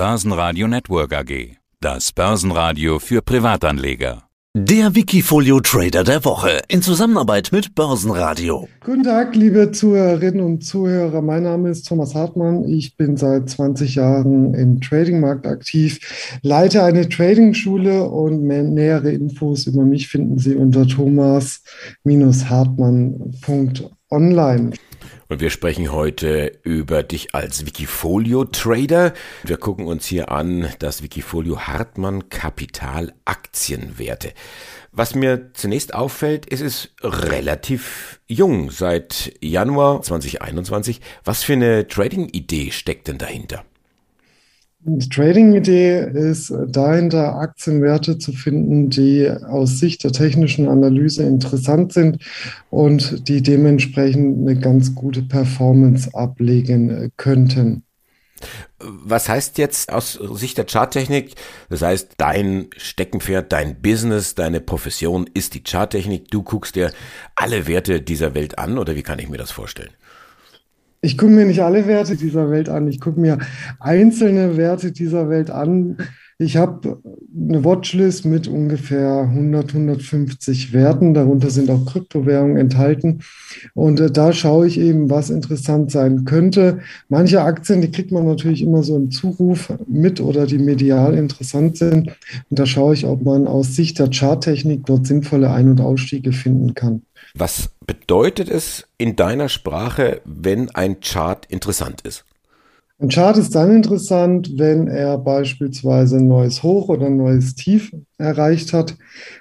Börsenradio Network AG. Das Börsenradio für Privatanleger. Der Wikifolio Trader der Woche in Zusammenarbeit mit Börsenradio. Guten Tag, liebe Zuhörerinnen und Zuhörer. Mein Name ist Thomas Hartmann. Ich bin seit 20 Jahren im Tradingmarkt aktiv, leite eine Trading-Schule und nähere Infos über mich finden Sie unter thomas-hartmann.online. Und wir sprechen heute über dich als Wikifolio-Trader. Wir gucken uns hier an das Wikifolio Hartmann Kapital Aktienwerte. Was mir zunächst auffällt, ist es relativ jung, seit Januar 2021. Was für eine Trading-Idee steckt denn dahinter? Die Trading-Idee ist dahinter, Aktienwerte zu finden, die aus Sicht der technischen Analyse interessant sind und die dementsprechend eine ganz gute Performance ablegen könnten. Was heißt jetzt aus Sicht der Charttechnik? Das heißt, dein Steckenpferd, dein Business, deine Profession ist die Charttechnik. Du guckst dir alle Werte dieser Welt an oder wie kann ich mir das vorstellen? Ich gucke mir nicht alle Werte dieser Welt an. Ich gucke mir einzelne Werte dieser Welt an. Ich habe eine Watchlist mit ungefähr 100, 150 Werten. Darunter sind auch Kryptowährungen enthalten. Und äh, da schaue ich eben, was interessant sein könnte. Manche Aktien, die kriegt man natürlich immer so im Zuruf mit oder die medial interessant sind. Und da schaue ich, ob man aus Sicht der Charttechnik dort sinnvolle Ein- und Ausstiege finden kann. Was bedeutet es in deiner Sprache, wenn ein Chart interessant ist? Ein Chart ist dann interessant, wenn er beispielsweise ein neues Hoch oder ein neues Tief erreicht hat,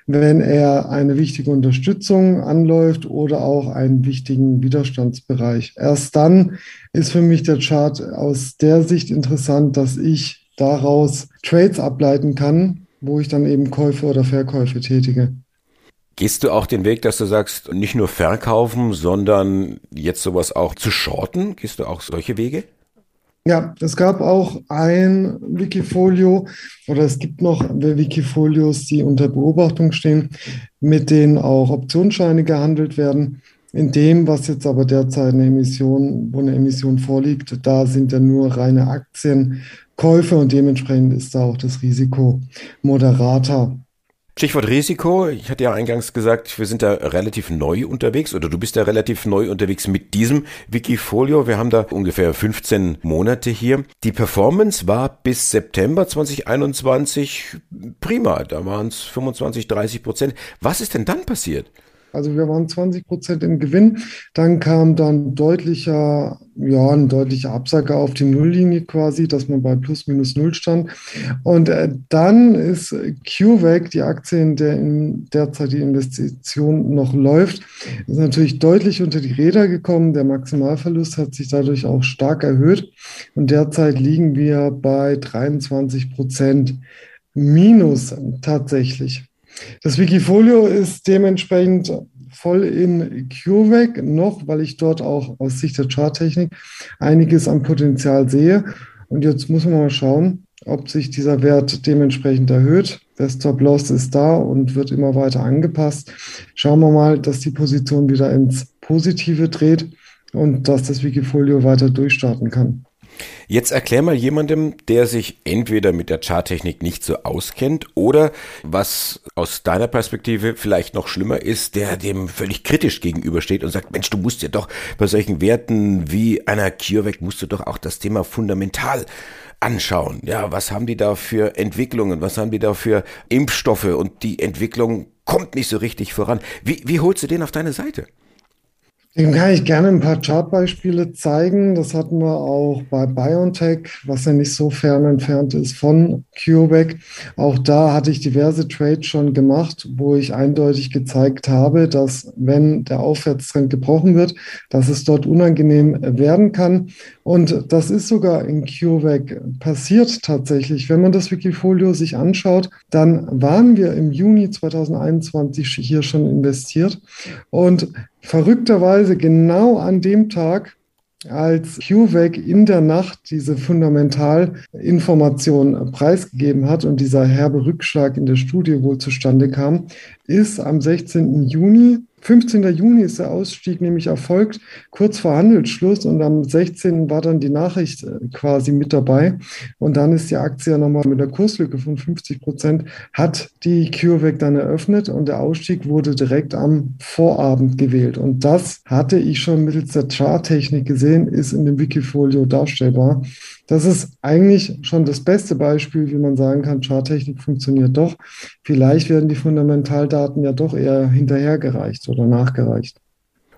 wenn er eine wichtige Unterstützung anläuft oder auch einen wichtigen Widerstandsbereich. Erst dann ist für mich der Chart aus der Sicht interessant, dass ich daraus Trades ableiten kann, wo ich dann eben Käufe oder Verkäufe tätige. Gehst du auch den Weg, dass du sagst, nicht nur verkaufen, sondern jetzt sowas auch zu shorten? Gehst du auch solche Wege? Ja, es gab auch ein Wikifolio oder es gibt noch Wikifolios, die unter Beobachtung stehen, mit denen auch Optionsscheine gehandelt werden. In dem, was jetzt aber derzeit eine Emission, wo eine Emission vorliegt, da sind ja nur reine Aktienkäufe und dementsprechend ist da auch das Risiko moderater. Stichwort Risiko. Ich hatte ja eingangs gesagt, wir sind da relativ neu unterwegs oder du bist da relativ neu unterwegs mit diesem Wikifolio. Wir haben da ungefähr 15 Monate hier. Die Performance war bis September 2021 prima. Da waren es 25, 30 Prozent. Was ist denn dann passiert? Also wir waren 20 Prozent im Gewinn. Dann kam dann deutlicher, ja, ein deutlicher Absager auf die Nulllinie quasi, dass man bei plus minus null stand. Und äh, dann ist CureVac, die Aktie, in der in derzeit die Investition noch läuft, ist natürlich deutlich unter die Räder gekommen. Der Maximalverlust hat sich dadurch auch stark erhöht. Und derzeit liegen wir bei 23 Prozent minus tatsächlich. Das Wikifolio ist dementsprechend voll in CureVac noch, weil ich dort auch aus Sicht der Charttechnik einiges an Potenzial sehe. Und jetzt muss man mal schauen, ob sich dieser Wert dementsprechend erhöht. Der Stop-Loss ist da und wird immer weiter angepasst. Schauen wir mal, dass die Position wieder ins Positive dreht und dass das Wikifolio weiter durchstarten kann. Jetzt erklär mal jemandem, der sich entweder mit der Charttechnik nicht so auskennt oder was aus deiner Perspektive vielleicht noch schlimmer ist, der dem völlig kritisch gegenübersteht und sagt, Mensch, du musst ja doch bei solchen Werten wie einer CureVac musst du doch auch das Thema fundamental anschauen. Ja, was haben die da für Entwicklungen? Was haben die da für Impfstoffe? Und die Entwicklung kommt nicht so richtig voran. Wie, wie holst du den auf deine Seite? Dem kann ich gerne ein paar Chartbeispiele zeigen. Das hatten wir auch bei BioNTech, was ja nicht so fern entfernt ist von CureVac. Auch da hatte ich diverse Trades schon gemacht, wo ich eindeutig gezeigt habe, dass wenn der Aufwärtstrend gebrochen wird, dass es dort unangenehm werden kann. Und das ist sogar in CureVac passiert tatsächlich. Wenn man das Wikifolio sich anschaut, dann waren wir im Juni 2021 hier schon investiert. Und verrückterweise genau an dem Tag, als CureVac in der Nacht diese Fundamentalinformation preisgegeben hat und dieser herbe Rückschlag in der Studie wohl zustande kam, ist am 16. Juni 15. Juni ist der Ausstieg nämlich erfolgt, kurz vor Handelsschluss und am 16. war dann die Nachricht äh, quasi mit dabei und dann ist die Aktie nochmal mit einer Kurslücke von 50 Prozent, hat die CureVac dann eröffnet und der Ausstieg wurde direkt am Vorabend gewählt und das hatte ich schon mittels der Charttechnik gesehen, ist in dem Wikifolio darstellbar. Das ist eigentlich schon das beste Beispiel, wie man sagen kann, Charttechnik funktioniert doch. Vielleicht werden die Fundamentaldaten ja doch eher hinterhergereicht oder nachgereicht.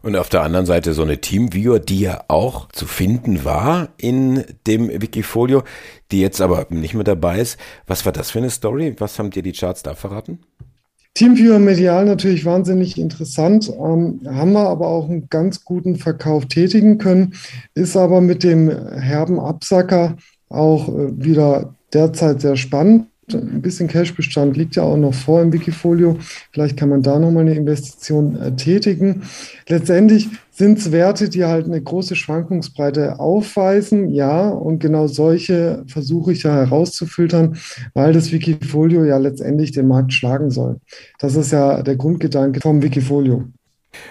Und auf der anderen Seite so eine Teamviewer, die ja auch zu finden war in dem Wikifolio, die jetzt aber nicht mehr dabei ist. Was war das für eine Story? Was haben dir die Charts da verraten? Teamviewer medial natürlich wahnsinnig interessant, ähm, haben wir aber auch einen ganz guten Verkauf tätigen können, ist aber mit dem herben Absacker auch äh, wieder derzeit sehr spannend ein bisschen Cashbestand liegt ja auch noch vor im Wikifolio. Vielleicht kann man da nochmal eine Investition äh, tätigen. Letztendlich sind es Werte, die halt eine große Schwankungsbreite aufweisen. Ja, und genau solche versuche ich ja herauszufiltern, weil das Wikifolio ja letztendlich den Markt schlagen soll. Das ist ja der Grundgedanke vom Wikifolio.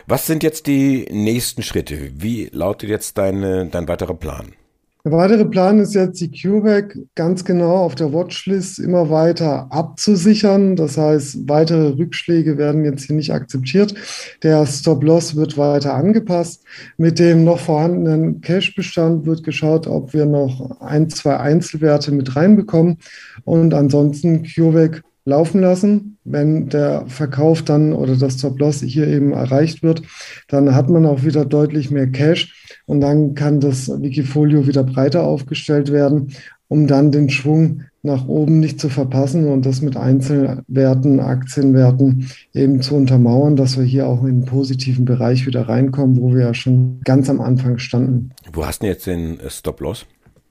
Was sind jetzt die nächsten Schritte? Wie lautet jetzt deine, dein weiterer Plan? Der weitere Plan ist jetzt, die CureVac ganz genau auf der Watchlist immer weiter abzusichern. Das heißt, weitere Rückschläge werden jetzt hier nicht akzeptiert. Der Stop-Loss wird weiter angepasst. Mit dem noch vorhandenen Cash-Bestand wird geschaut, ob wir noch ein, zwei Einzelwerte mit reinbekommen. Und ansonsten CureVac laufen lassen. Wenn der Verkauf dann oder das Stop-Loss hier eben erreicht wird, dann hat man auch wieder deutlich mehr Cash und dann kann das Wikifolio wieder breiter aufgestellt werden, um dann den Schwung nach oben nicht zu verpassen und das mit Einzelwerten, Aktienwerten eben zu untermauern, dass wir hier auch in einen positiven Bereich wieder reinkommen, wo wir ja schon ganz am Anfang standen. Wo hast du jetzt den Stop-Loss?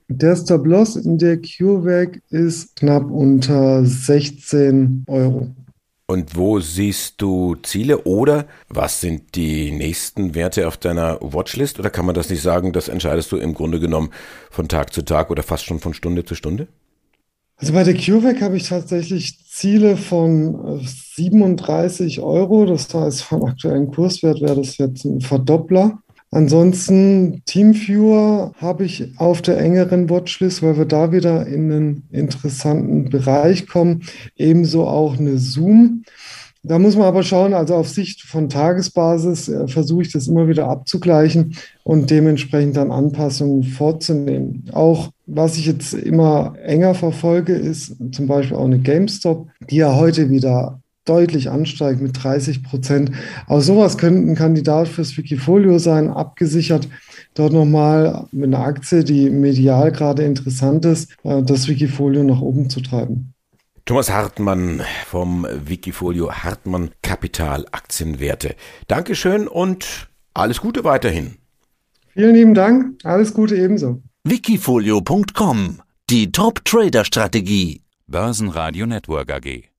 Der Stop-Loss in der CureVac ist knapp unter 16 Euro. Und wo siehst du Ziele oder was sind die nächsten Werte auf deiner Watchlist? Oder kann man das nicht sagen, das entscheidest du im Grunde genommen von Tag zu Tag oder fast schon von Stunde zu Stunde? Also bei der CureVac habe ich tatsächlich Ziele von 37 äh, Euro. Das heißt, vom aktuellen Kurswert wäre das jetzt ein Verdoppler. Ansonsten Teamviewer habe ich auf der engeren Watchlist, weil wir da wieder in einen interessanten Bereich kommen. Ebenso auch eine Zoom. Da muss man aber schauen, also auf Sicht von Tagesbasis äh, versuche ich das immer wieder abzugleichen und dementsprechend dann Anpassungen vorzunehmen. Auch was ich jetzt immer enger verfolge, ist zum Beispiel auch eine GameStop, die ja heute wieder deutlich ansteigt mit 30 Prozent. Auch sowas könnte ein Kandidat fürs Wikifolio sein, abgesichert. Dort nochmal mit einer Aktie, die medial gerade interessant ist, äh, das Wikifolio nach oben zu treiben. Thomas Hartmann vom Wikifolio Hartmann Kapital Aktienwerte. Dankeschön und alles Gute weiterhin. Vielen lieben Dank. Alles Gute ebenso. Wikifolio.com Die Top Trader Strategie. Börsenradio Network AG.